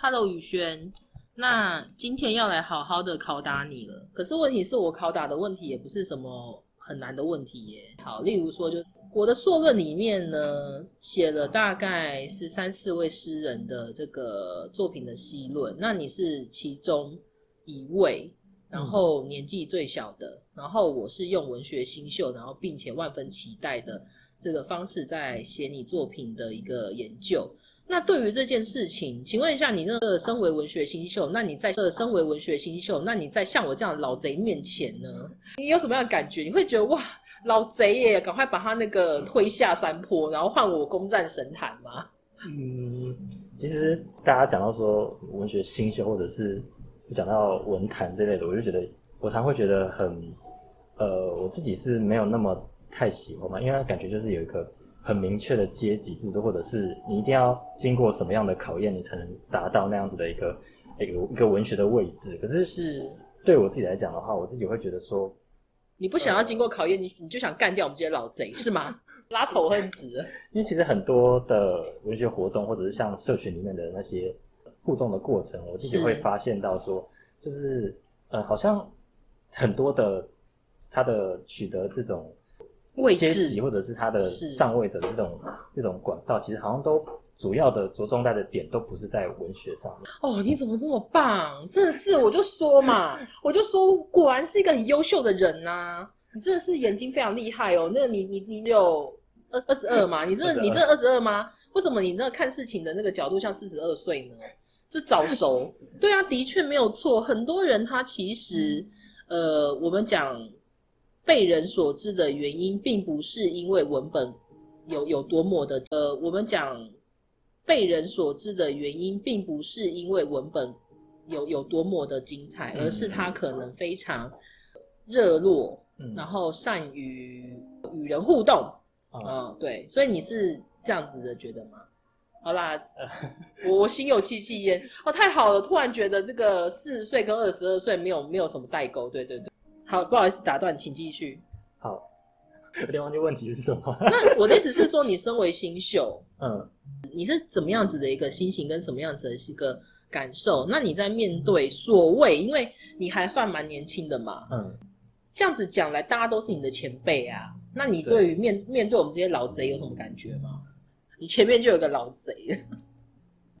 Hello，宇轩。那今天要来好好的考打你了。可是问题是我考打的问题也不是什么很难的问题耶。好，例如说，就我的硕论里面呢，写了大概是三四位诗人的这个作品的析论。那你是其中一位，然后年纪最小的，然后我是用文学新秀，然后并且万分期待的这个方式在写你作品的一个研究。那对于这件事情，请问一下，你这个身为文学新秀，那你在这身为文学新秀，那你在像我这样的老贼面前呢，你有什么样的感觉？你会觉得哇，老贼耶，赶快把他那个推下山坡，然后换我攻占神坛吗？嗯，其实大家讲到说文学新秀，或者是讲到文坛这类的，我就觉得我常会觉得很，呃，我自己是没有那么太喜欢嘛，因为感觉就是有一个。很明确的阶级制度，或者是你一定要经过什么样的考验，你才能达到那样子的一个一个一个文学的位置。可是是对我自己来讲的话，我自己会觉得说，你不想要经过考验，你你就想干掉我们这些老贼是吗？拉仇恨值？因为其实很多的文学活动，或者是像社群里面的那些互动的过程，我自己会发现到说，就是呃，好像很多的他的取得这种。阶级或者是他的上位者的这种这种管道，其实好像都主要的着重在的点都不是在文学上面。哦，你怎么这么棒？真的是，我就说嘛，我就说，果然是一个很优秀的人呐。你真的是眼睛非常厉害哦。那个你你你有二二十二吗？你这你这二十二吗？为什么你那看事情的那个角度像四十二岁呢？这早熟。对啊，的确没有错。很多人他其实，呃，我们讲。被人所知的原因，并不是因为文本有有多么的呃，我们讲被人所知的原因，并不是因为文本有有多么的精彩，而是他可能非常热络，然后善于与人互动。嗯，对，所以你是这样子的觉得吗？好啦，我我心有戚戚焉。哦，太好了，突然觉得这个四十岁跟二十二岁没有没有什么代沟。对对对。好，不好意思打断，请继续。好，有点忘记问题是什么。那我的意思是说，你身为新秀，嗯，你是怎么样子的一个心情跟什么样子的一个感受？那你在面对所谓，因为你还算蛮年轻的嘛，嗯，这样子讲来，大家都是你的前辈啊。那你对于面面对我们这些老贼有什么感觉吗？你前面就有个老贼，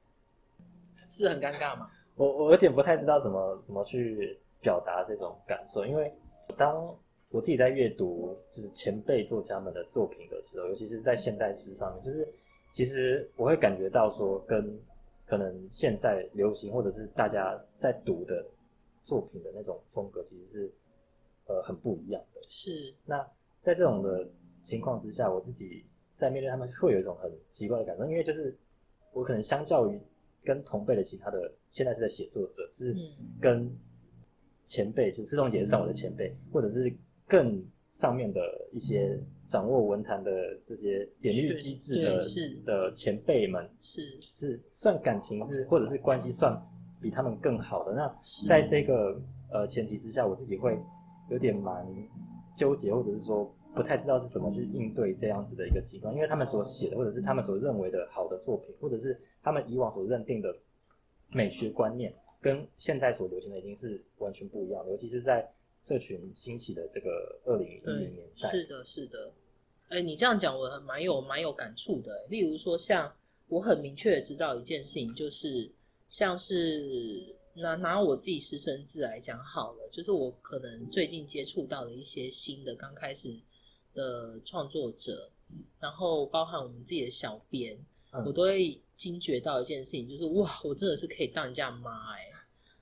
是很尴尬吗？我我有点不太知道怎么怎么去。表达这种感受，因为当我自己在阅读就是前辈作家们的作品的时候，尤其是在现代诗上面，就是其实我会感觉到说，跟可能现在流行或者是大家在读的作品的那种风格，其实是呃很不一样的。是。那在这种的情况之下，我自己在面对他们，会有一种很奇怪的感受，因为就是我可能相较于跟同辈的其他的现代诗的写作者，是跟前辈就是自动解释上我的前辈，或者是更上面的一些掌握文坛的这些典律机制的的前辈们，是是算感情是或者是关系算比他们更好的。那在这个呃前提之下，我自己会有点蛮纠结，或者是说不太知道是怎么去应对这样子的一个情况，因为他们所写的或者是他们所认为的好的作品，或者是他们以往所认定的美学观念。跟现在所流行的已经是完全不一样，尤其是在社群兴起的这个二零一零年代。是的，是的。哎，你这样讲，我蛮有蛮有感触的。例如说，像我很明确的知道一件事情，就是像是拿拿我自己私生字来讲好了，就是我可能最近接触到的一些新的刚开始的创作者，然后包含我们自己的小编，我都会。惊觉到一件事情，就是哇，我真的是可以当人家妈哎，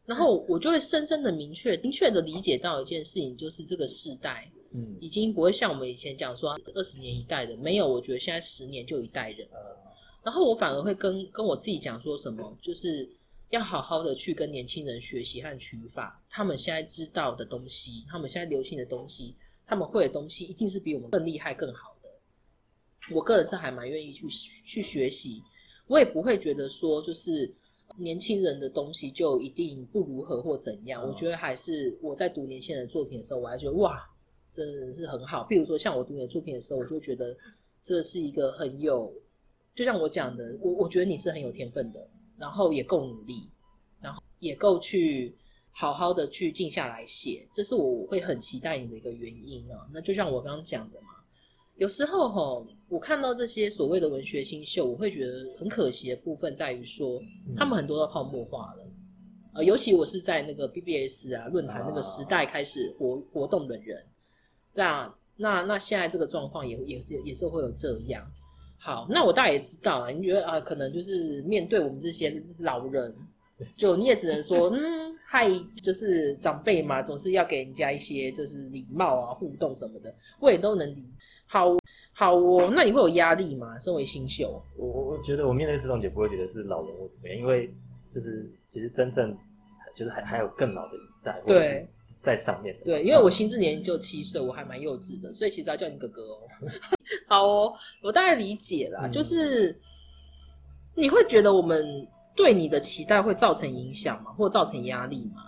然后我就会深深的明确、明确的理解到一件事情，就是这个世代，嗯，已经不会像我们以前讲说二十年一代的，没有，我觉得现在十年就一代人了。然后我反而会跟跟我自己讲说什么，就是要好好的去跟年轻人学习和取法，他们现在知道的东西，他们现在流行的东西，他们会的东西，一定是比我们更厉害、更好的。我个人是还蛮愿意去去学习。我也不会觉得说，就是年轻人的东西就一定不如何或怎样。我觉得还是我在读年轻人的作品的时候，我还觉得哇，真的是很好。譬如说，像我读你的作品的时候，我就觉得这是一个很有，就像我讲的，我我觉得你是很有天分的。然后也够努力，然后也够去好好的去静下来写，这是我会很期待你的一个原因啊。那就像我刚刚讲的嘛，有时候哈，我看到这些所谓的文学新秀，我会觉得很可惜的部分在于说，他们很多都泡沫化了。呃，尤其我是在那个 BBS 啊论坛那个时代开始活活动的人，那那那现在这个状况也也也是会有这样。好，那我大概也知道啊。你觉得啊，可能就是面对我们这些老人，就你也只能说，嗯，嗨，就是长辈嘛，总是要给人家一些就是礼貌啊、互动什么的，我也都能理。好，好哦。那你会有压力吗？身为新秀，我我觉得我面对这种也不会觉得是老人或怎么样，因为就是其实真正就是还还有更老的一代，对，在上面的。对，因为我心智年龄就七岁，我还蛮幼稚的，所以其实要叫你哥哥哦。好哦，我大概理解啦，就是你会觉得我们对你的期待会造成影响吗，或造成压力吗？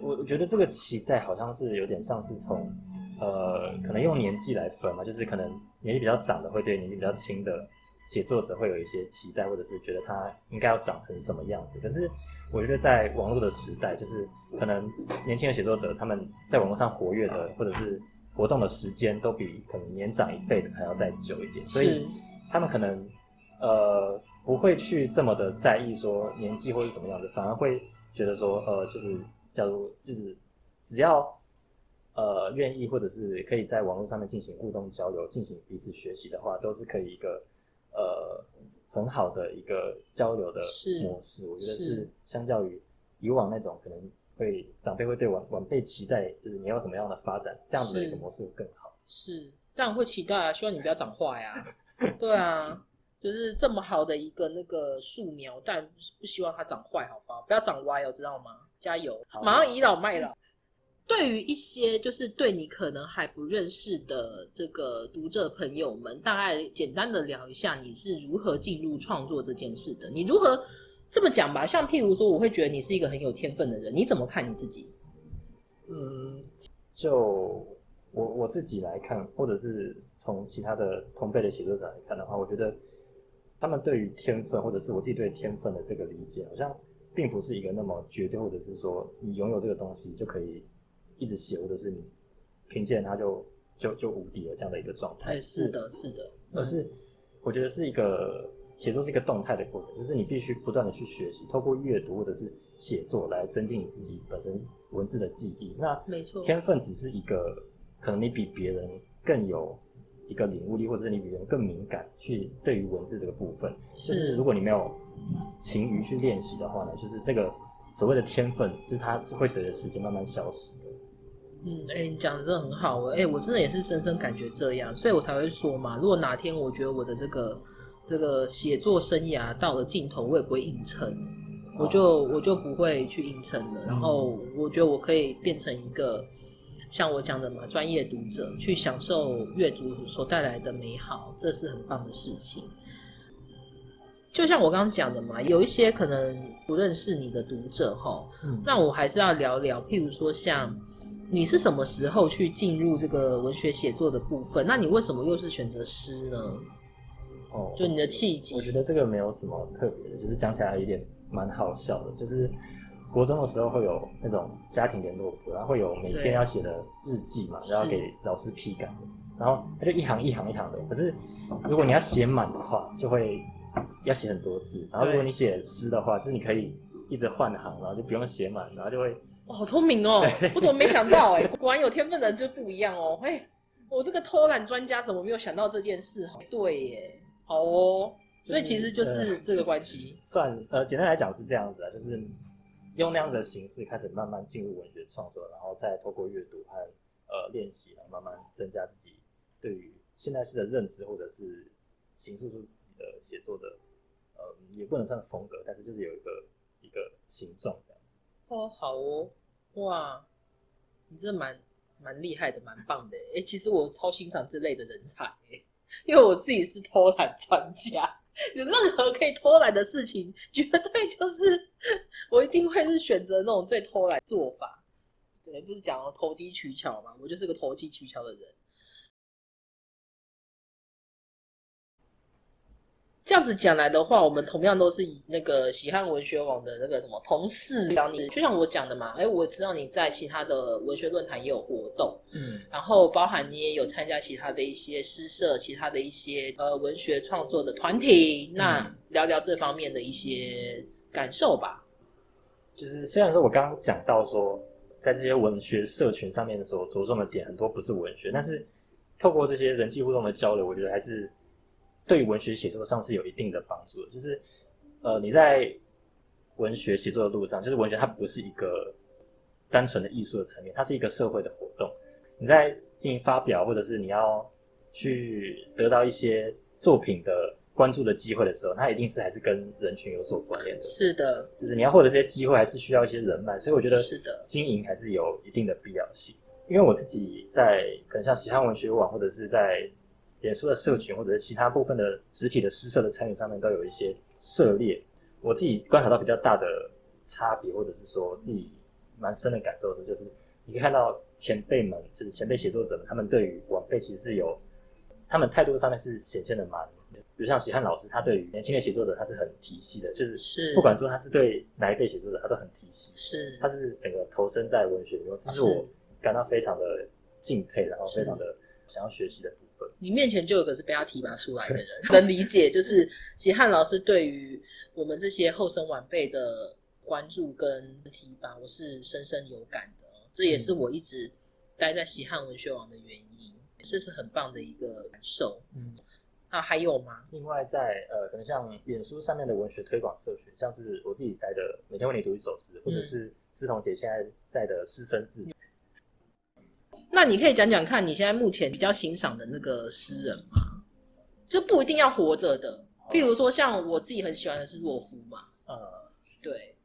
我我觉得这个期待好像是有点像是从呃，可能用年纪来分嘛，就是可能年纪比较长的会对年纪比较轻的写作者会有一些期待，或者是觉得他应该要长成什么样子。可是我觉得在网络的时代，就是可能年轻的写作者他们在网络上活跃的，或者是。活动的时间都比可能年长一辈的还要再久一点，所以他们可能呃不会去这么的在意说年纪或者什么样子，反而会觉得说呃就是假如就是只要呃愿意或者是可以在网络上面进行互动交流、进行彼此学习的话，都是可以一个呃很好的一个交流的模式。我觉得是相较于以往那种可能。会长辈会对晚晚辈期待，就是你要什么样的发展，这样子的一个模式会更好。是，当然会期待啊，希望你不要长坏呀。对啊，就是这么好的一个那个树苗，但不希望它长坏，好不好？不要长歪哦，知道吗？加油，马上倚老卖老。对于一些就是对你可能还不认识的这个读者朋友们，大概简单的聊一下你是如何进入创作这件事的，你如何？这么讲吧，像譬如说，我会觉得你是一个很有天分的人，你怎么看你自己？嗯，就我我自己来看，或者是从其他的同辈的写作者来看的话，我觉得他们对于天分，或者是我自己对天分的这个理解，好像并不是一个那么绝对，或者是说你拥有这个东西就可以一直写，或者是你凭借它就就就无敌了这样的一个状态。哎，是的，是的，而是我觉得是一个。写作是一个动态的过程，就是你必须不断的去学习，透过阅读或者是写作来增进你自己本身文字的记忆。那没错，天分只是一个，可能你比别人更有一个领悟力，或者是你比别人更敏感，去对于文字这个部分。就是如果你没有勤于去练习的话呢，就是这个所谓的天分，就是它是会随着时间慢慢消失的。嗯，哎，你讲的真的很好，哎，我真的也是深深感觉这样，所以我才会说嘛，如果哪天我觉得我的这个。这个写作生涯到了尽头，我也不会硬撑，我就我就不会去硬撑了。然后我觉得我可以变成一个像我讲的嘛，专业读者去享受阅读所带来的美好，这是很棒的事情。就像我刚刚讲的嘛，有一些可能不认识你的读者哈，那我还是要聊聊，譬如说像你是什么时候去进入这个文学写作的部分？那你为什么又是选择诗呢？哦，就你的契机，我觉得这个没有什么特别的，就是讲起来有点蛮好笑的。就是国中的时候会有那种家庭联络簿，然后会有每天要写的日记嘛，然后给老师批改的。然后他就一行一行一行的，可是如果你要写满的话，就会要写很多字。然后如果你写诗的话，就是你可以一直换行，然后就不用写满，然后就会。哇，好聪明哦！我怎么没想到？哎，果然有天分的人就不一样哦。哎，我这个偷懒专家怎么没有想到这件事？对耶。好哦，所以其实就是这个关系。算呃，简单来讲是这样子啊，就是用那样子的形式开始慢慢进入文学创作，然后再透过阅读和呃练习来慢慢增加自己对于现代式的认知，或者是形塑出自己的写作的呃，也不能算风格，但是就是有一个一个形状这样子。哦，好哦，哇，你这蛮蛮厉害的，蛮棒的。哎，其实我超欣赏这类的人才。因为我自己是偷懒专家，有任何可以偷懒的事情，绝对就是我一定会是选择那种最偷懒做法。对，不是讲投机取巧嘛？我就是个投机取巧的人。这样子讲来的话，我们同样都是以那个喜汉文学网的那个什么同事讲你，就像我讲的嘛，哎，我知道你在其他的文学论坛也有活动，嗯，然后包含你也有参加其他的一些诗社、其他的一些呃文学创作的团体，那聊聊这方面的一些感受吧。就是虽然说我刚刚讲到说，在这些文学社群上面的时候，着重的点很多不是文学，但是透过这些人际互动的交流，我觉得还是。对于文学写作上是有一定的帮助的，就是呃你在文学写作的路上，就是文学它不是一个单纯的艺术的层面，它是一个社会的活动。你在进行发表，或者是你要去得到一些作品的关注的机会的时候，它一定是还是跟人群有所关联的。是的，就是你要获得这些机会，还是需要一些人脉，所以我觉得是的，经营还是有一定的必要性。因为我自己在可能像西汉文学网，或者是在脸书的社群或者是其他部分的实体的诗社的参与上面，都有一些涉猎。我自己观察到比较大的差别，或者是说自己蛮深的感受的，就是你可以看到前辈们，就是前辈写作者们，他们对于晚辈其实是有，他们态度上面是显现的蛮，比如像徐汉老师，他对于年轻的写作者，他是很体系的，就是是不管说他是对哪一辈写作者，他都很体系，是他是整个投身在文学中，这是我感到非常的敬佩，然后非常的想要学习的。你面前就有个是被他提拔出来的人，能理解。就是喜汉老师对于我们这些后生晚辈的关注跟提拔，我是深深有感的。这也是我一直待在喜汉文学网的原因，这是很棒的一个感受。嗯，啊，还有吗？另外，在呃，可能像脸书上面的文学推广社群，像是我自己待的每天为你读一首诗，或者是思彤姐现在在的师生字。那你可以讲讲看你现在目前比较欣赏的那个诗人吗？就不一定要活着的，譬如说像我自己很喜欢的是洛夫嘛。呃，对，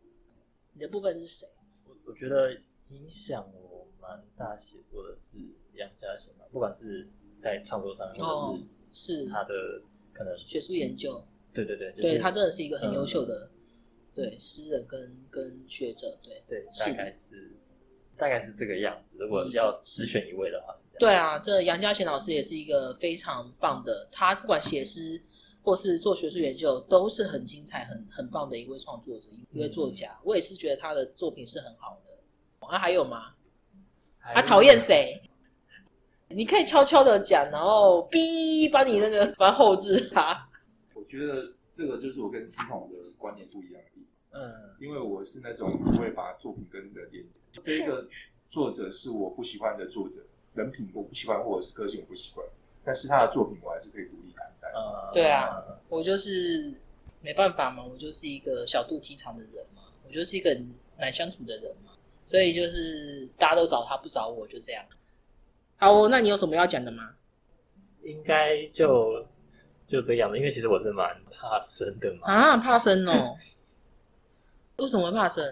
你的部分是谁？我我觉得影响我蛮大写作的是杨家贤嘛，不管是在创作上，或者是是他的可能学术研究。对对对，对他真的是一个很优秀的对诗人跟跟学者，对对，大概是。大概是这个样子。如果要只选一位的话，是这样。对啊，这杨家贤老师也是一个非常棒的，他不管写诗或是做学术研究，都是很精彩、很很棒的一位创作者、一位作家。我也是觉得他的作品是很好的。啊，还有吗？他讨厌谁？你可以悄悄的讲，然后逼把你那个把后置他。我觉得这个就是我跟系统的观念不一样的地方。嗯，因为我是那种不会把作品跟人连接。这个作者是我不喜欢的作者，人品我不喜欢，或者是个性我不喜欢，但是他的作品我还是可以独立看待。对啊，我就是没办法嘛，我就是一个小肚鸡肠的人嘛，我就是一个难相处的人嘛，所以就是大家都找他不找我，就这样。好，那你有什么要讲的吗？应该就就这样了，因为其实我是蛮怕生的嘛。啊，怕生哦。为什么会怕生？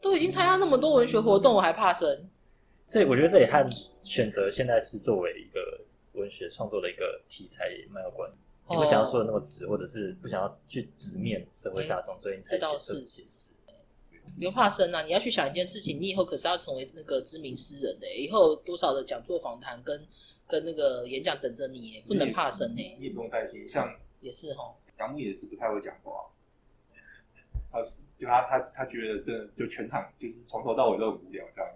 都已经参加那么多文学活动，我还怕生？这我觉得这也和选择现在是作为一个文学创作的一个题材也蛮有关。你不想要说的那么直，或者是不想要去直面社会大众，所以你才选择写诗。别怕生啊！你要去想一件事情，你以后可是要成为那个知名诗人的，以后多少的讲座访谈跟跟那个演讲等着你，不能怕生呢。你也不用担心，像也是哈，杨牧也是不太会讲话。他就他他他觉得真的就全场就是从头到尾都很无聊这样。